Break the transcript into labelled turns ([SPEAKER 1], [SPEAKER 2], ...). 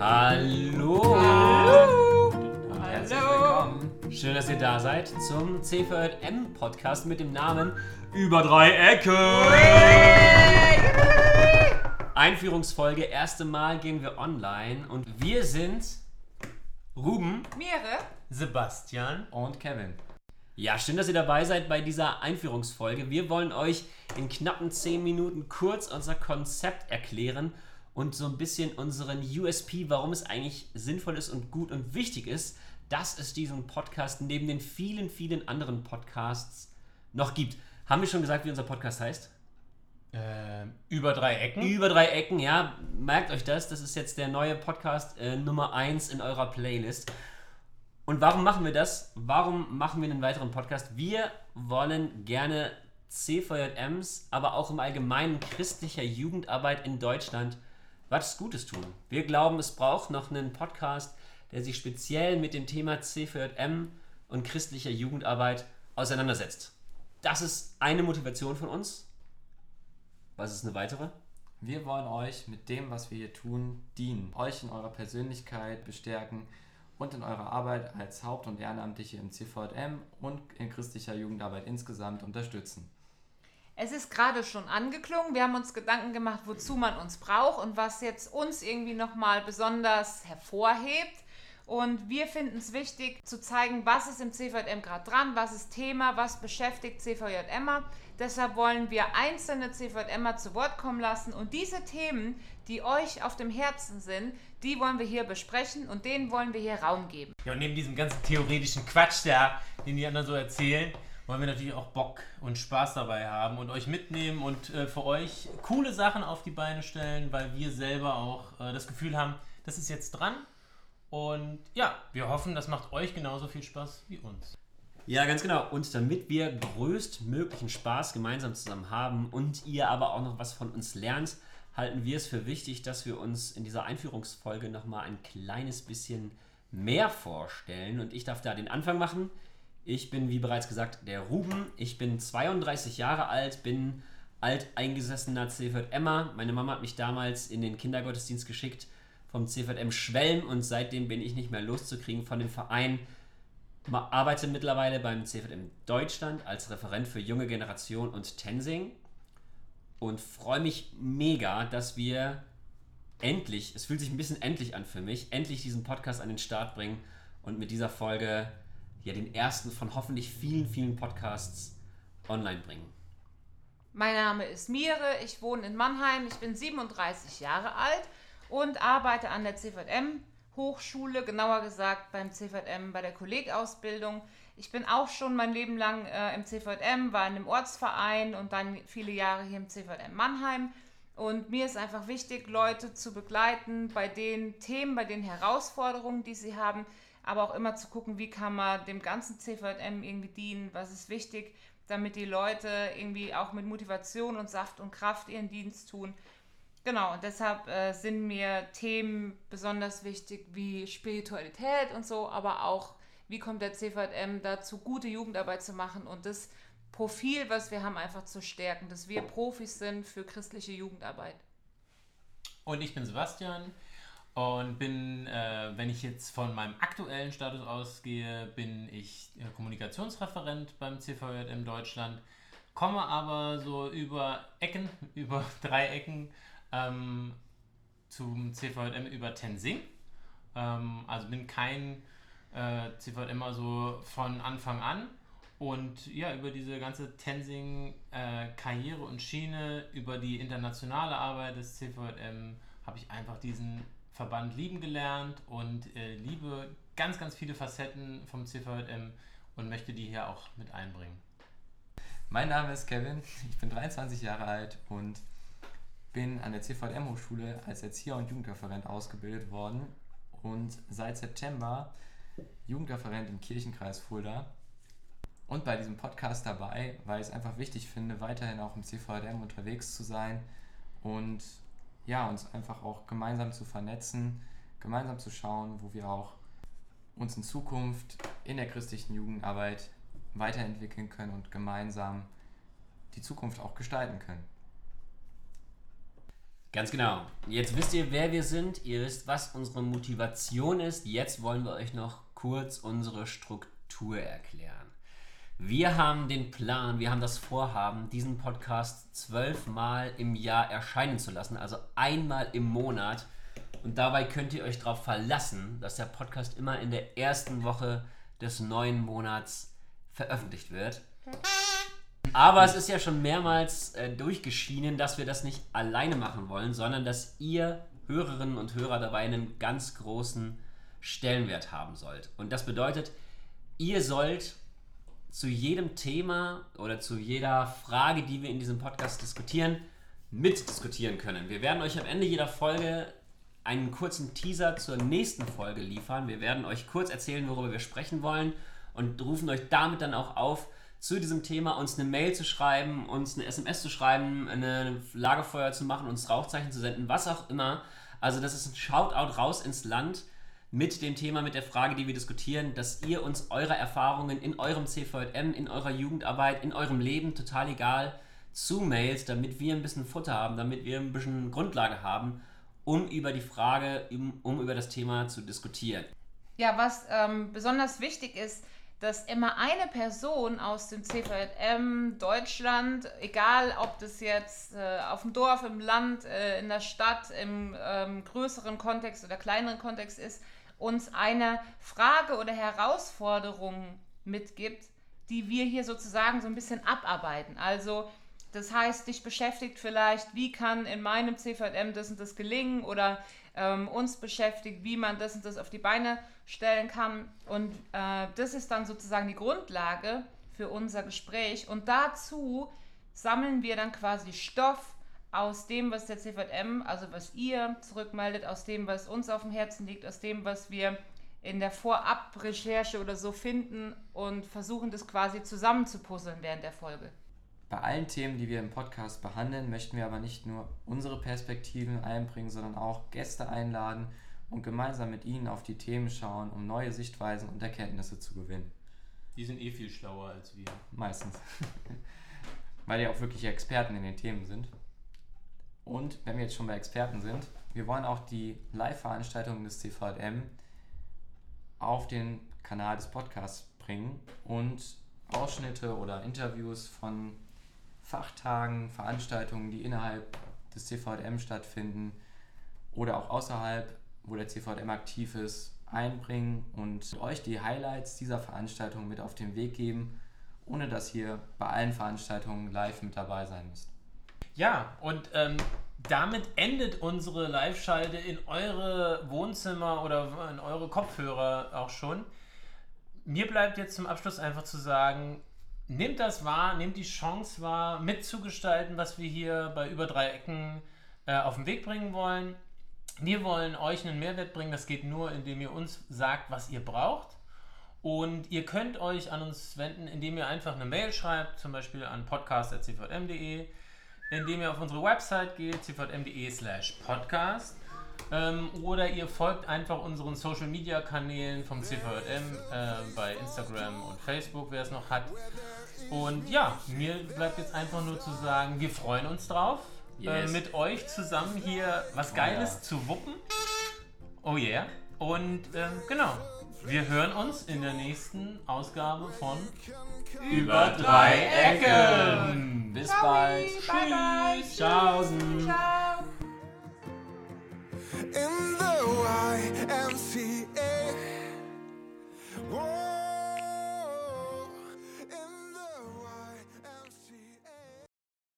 [SPEAKER 1] Hallo!
[SPEAKER 2] Hallo!
[SPEAKER 1] Und herzlich willkommen. Schön, dass ihr da seid zum CVM Podcast mit dem Namen Über drei Ecken. Einführungsfolge, erste Mal gehen wir online und wir sind Ruben.
[SPEAKER 2] Meere?
[SPEAKER 3] Sebastian.
[SPEAKER 1] und Kevin. Ja, schön, dass ihr dabei seid bei dieser Einführungsfolge. Wir wollen euch in knappen 10 Minuten kurz unser Konzept erklären und so ein bisschen unseren USP, warum es eigentlich sinnvoll ist und gut und wichtig ist, dass es diesen Podcast neben den vielen, vielen anderen Podcasts noch gibt. Haben wir schon gesagt, wie unser Podcast heißt?
[SPEAKER 3] Ähm, über drei Ecken.
[SPEAKER 1] Über drei Ecken, ja. Merkt euch das. Das ist jetzt der neue Podcast äh, Nummer 1 in eurer Playlist. Und warum machen wir das? Warum machen wir einen weiteren Podcast? Wir wollen gerne CVJMs, aber auch im Allgemeinen christlicher Jugendarbeit in Deutschland was Gutes tun. Wir glauben, es braucht noch einen Podcast, der sich speziell mit dem Thema CVJM und christlicher Jugendarbeit auseinandersetzt. Das ist eine Motivation von uns. Was ist eine weitere?
[SPEAKER 4] Wir wollen euch mit dem, was wir hier tun, dienen. Euch in eurer Persönlichkeit bestärken und in eurer Arbeit als Haupt- und Ehrenamtliche im CVM und in christlicher Jugendarbeit insgesamt unterstützen.
[SPEAKER 2] Es ist gerade schon angeklungen. Wir haben uns Gedanken gemacht, wozu man uns braucht und was jetzt uns irgendwie nochmal besonders hervorhebt. Und wir finden es wichtig zu zeigen, was ist im CVM gerade dran, was ist Thema, was beschäftigt CVJMer. Deshalb wollen wir einzelne CVJMer zu Wort kommen lassen und diese Themen, die euch auf dem Herzen sind, die wollen wir hier besprechen und denen wollen wir hier Raum geben.
[SPEAKER 3] Ja, und neben diesem ganzen theoretischen Quatsch, der, den die anderen so erzählen, wollen wir natürlich auch Bock und Spaß dabei haben und euch mitnehmen und äh, für euch coole Sachen auf die Beine stellen, weil wir selber auch äh, das Gefühl haben, das ist jetzt dran. Und ja, wir hoffen, das macht euch genauso viel Spaß wie uns.
[SPEAKER 1] Ja, ganz genau. Und damit wir größtmöglichen Spaß gemeinsam zusammen haben und ihr aber auch noch was von uns lernt, halten wir es für wichtig, dass wir uns in dieser Einführungsfolge nochmal ein kleines bisschen mehr vorstellen. Und ich darf da den Anfang machen. Ich bin, wie bereits gesagt, der Ruben. Ich bin 32 Jahre alt, bin alteingesessener CVMer. Meine Mama hat mich damals in den Kindergottesdienst geschickt vom CVM Schwelm und seitdem bin ich nicht mehr loszukriegen von dem Verein arbeite mittlerweile beim CVM Deutschland als Referent für junge Generation und Tensing und freue mich mega, dass wir endlich, es fühlt sich ein bisschen endlich an für mich, endlich diesen Podcast an den Start bringen und mit dieser Folge ja den ersten von hoffentlich vielen, vielen Podcasts online bringen.
[SPEAKER 2] Mein Name ist Mire, ich wohne in Mannheim, ich bin 37 Jahre alt und arbeite an der CVM Hochschule, genauer gesagt beim CVM bei der Kollegausbildung. Ich bin auch schon mein Leben lang äh, im CVM, war in einem Ortsverein und dann viele Jahre hier im CVM Mannheim. Und mir ist einfach wichtig, Leute zu begleiten bei den Themen, bei den Herausforderungen, die sie haben, aber auch immer zu gucken, wie kann man dem ganzen CVM irgendwie dienen, was ist wichtig, damit die Leute irgendwie auch mit Motivation und Saft und Kraft ihren Dienst tun. Genau, und deshalb äh, sind mir Themen besonders wichtig wie Spiritualität und so, aber auch, wie kommt der CVM dazu, gute Jugendarbeit zu machen und das Profil, was wir haben, einfach zu stärken, dass wir Profis sind für christliche Jugendarbeit.
[SPEAKER 3] Und ich bin Sebastian und bin, äh, wenn ich jetzt von meinem aktuellen Status ausgehe, bin ich äh, Kommunikationsreferent beim CVJM Deutschland, komme aber so über Ecken, über drei Ecken ähm, zum CVJM über Tensing. Ähm, also bin kein äh, CVJMer so von Anfang an. Und ja, über diese ganze Tensing-Karriere und Schiene, über die internationale Arbeit des CVM habe ich einfach diesen Verband lieben gelernt und äh, liebe ganz, ganz viele Facetten vom CVM und möchte die hier auch mit einbringen.
[SPEAKER 4] Mein Name ist Kevin, ich bin 23 Jahre alt und bin an der CVM Hochschule als Erzieher und Jugendreferent ausgebildet worden und seit September Jugendreferent im Kirchenkreis Fulda und bei diesem Podcast dabei, weil ich es einfach wichtig finde, weiterhin auch im CVM unterwegs zu sein und ja, uns einfach auch gemeinsam zu vernetzen, gemeinsam zu schauen, wo wir auch uns in Zukunft in der christlichen Jugendarbeit weiterentwickeln können und gemeinsam die Zukunft auch gestalten können.
[SPEAKER 1] Ganz genau. Jetzt wisst ihr, wer wir sind. Ihr wisst, was unsere Motivation ist. Jetzt wollen wir euch noch kurz unsere Struktur erklären. Wir haben den Plan, wir haben das Vorhaben, diesen Podcast zwölfmal im Jahr erscheinen zu lassen, also einmal im Monat. Und dabei könnt ihr euch darauf verlassen, dass der Podcast immer in der ersten Woche des neuen Monats veröffentlicht wird. Aber es ist ja schon mehrmals äh, durchgeschienen, dass wir das nicht alleine machen wollen, sondern dass ihr Hörerinnen und Hörer dabei einen ganz großen Stellenwert haben sollt. Und das bedeutet, ihr sollt zu jedem Thema oder zu jeder Frage, die wir in diesem Podcast diskutieren, mitdiskutieren können. Wir werden euch am Ende jeder Folge einen kurzen Teaser zur nächsten Folge liefern. Wir werden euch kurz erzählen, worüber wir sprechen wollen und rufen euch damit dann auch auf, zu diesem Thema uns eine Mail zu schreiben, uns eine SMS zu schreiben, eine Lagerfeuer zu machen, uns Rauchzeichen zu senden, was auch immer. Also das ist ein Shoutout raus ins Land mit dem Thema, mit der Frage, die wir diskutieren, dass ihr uns eure Erfahrungen in eurem CVM, in eurer Jugendarbeit, in eurem Leben, total egal, zumailt, damit wir ein bisschen Futter haben, damit wir ein bisschen Grundlage haben, um über die Frage, um, um über das Thema zu diskutieren.
[SPEAKER 2] Ja, was ähm, besonders wichtig ist, dass immer eine Person aus dem CVM Deutschland, egal ob das jetzt äh, auf dem Dorf, im Land, äh, in der Stadt, im ähm, größeren Kontext oder kleineren Kontext ist, uns eine Frage oder Herausforderung mitgibt, die wir hier sozusagen so ein bisschen abarbeiten. Also das heißt, dich beschäftigt vielleicht, wie kann in meinem CVM das und das gelingen oder ähm, uns beschäftigt, wie man das und das auf die Beine stellen kann. Und äh, das ist dann sozusagen die Grundlage für unser Gespräch. Und dazu sammeln wir dann quasi Stoff aus dem, was der CVM, also was ihr zurückmeldet, aus dem, was uns auf dem Herzen liegt, aus dem, was wir in der Vorab-Recherche oder so finden und versuchen das quasi zusammenzupuzzeln während der Folge.
[SPEAKER 4] Bei allen Themen, die wir im Podcast behandeln, möchten wir aber nicht nur unsere Perspektiven einbringen, sondern auch Gäste einladen und gemeinsam mit ihnen auf die Themen schauen, um neue Sichtweisen und Erkenntnisse zu gewinnen.
[SPEAKER 3] Die sind eh viel schlauer als wir.
[SPEAKER 4] Meistens. Weil die auch wirklich Experten in den Themen sind. Und wenn wir jetzt schon bei Experten sind, wir wollen auch die Live-Veranstaltungen des CVM auf den Kanal des Podcasts bringen und Ausschnitte oder Interviews von Fachtagen, Veranstaltungen, die innerhalb des CVM stattfinden oder auch außerhalb, wo der CVM aktiv ist, einbringen und euch die Highlights dieser Veranstaltung mit auf den Weg geben, ohne dass ihr bei allen Veranstaltungen live mit dabei sein müsst.
[SPEAKER 3] Ja, und ähm, damit endet unsere Live-Schalte in eure Wohnzimmer oder in eure Kopfhörer auch schon. Mir bleibt jetzt zum Abschluss einfach zu sagen, nehmt das wahr, nehmt die Chance wahr, mitzugestalten, was wir hier bei über drei Ecken äh, auf den Weg bringen wollen. Wir wollen euch einen Mehrwert bringen, das geht nur, indem ihr uns sagt, was ihr braucht. Und ihr könnt euch an uns wenden, indem ihr einfach eine Mail schreibt, zum Beispiel an podcast.cvm.de indem ihr auf unsere Website geht, cvm.de slash podcast. Ähm, oder ihr folgt einfach unseren Social Media Kanälen vom CVM äh, bei Instagram und Facebook, wer es noch hat. Und ja, mir bleibt jetzt einfach nur zu sagen, wir freuen uns drauf, äh, yes. äh, mit euch zusammen hier was Geiles oh, ja. zu wuppen. Oh yeah. Und ähm, genau, wir hören uns in der nächsten Ausgabe von
[SPEAKER 1] Über drei Ecken. bis bald. Bye Tschüss. Bye bye. Tschaußen. Ciao.